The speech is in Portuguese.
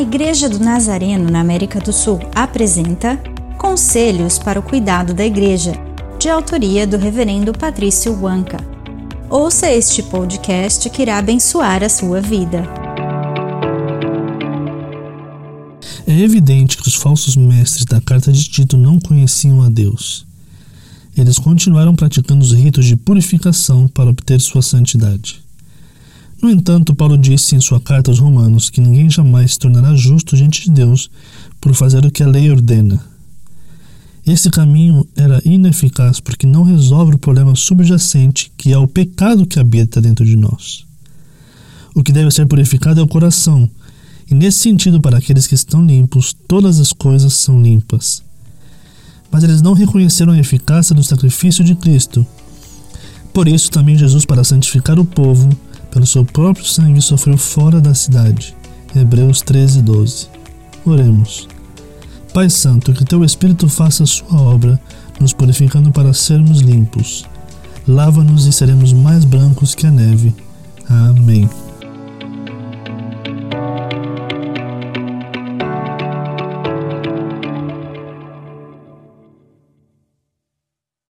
Igreja do Nazareno na América do Sul apresenta Conselhos para o Cuidado da Igreja, de autoria do Reverendo Patrício Wanka. Ouça este podcast que irá abençoar a sua vida. É evidente que os falsos mestres da carta de Tito não conheciam a Deus. Eles continuaram praticando os ritos de purificação para obter sua santidade. No entanto, Paulo disse em sua carta aos Romanos que ninguém jamais se tornará justo diante de Deus por fazer o que a lei ordena. Esse caminho era ineficaz porque não resolve o problema subjacente que é o pecado que habita dentro de nós. O que deve ser purificado é o coração, e nesse sentido, para aqueles que estão limpos, todas as coisas são limpas. Mas eles não reconheceram a eficácia do sacrifício de Cristo. Por isso, também Jesus, para santificar o povo, pelo seu próprio sangue sofreu fora da cidade. Hebreus 13, 12. Oremos. Pai Santo, que teu Espírito faça a sua obra, nos purificando para sermos limpos. Lava-nos e seremos mais brancos que a neve. Amém.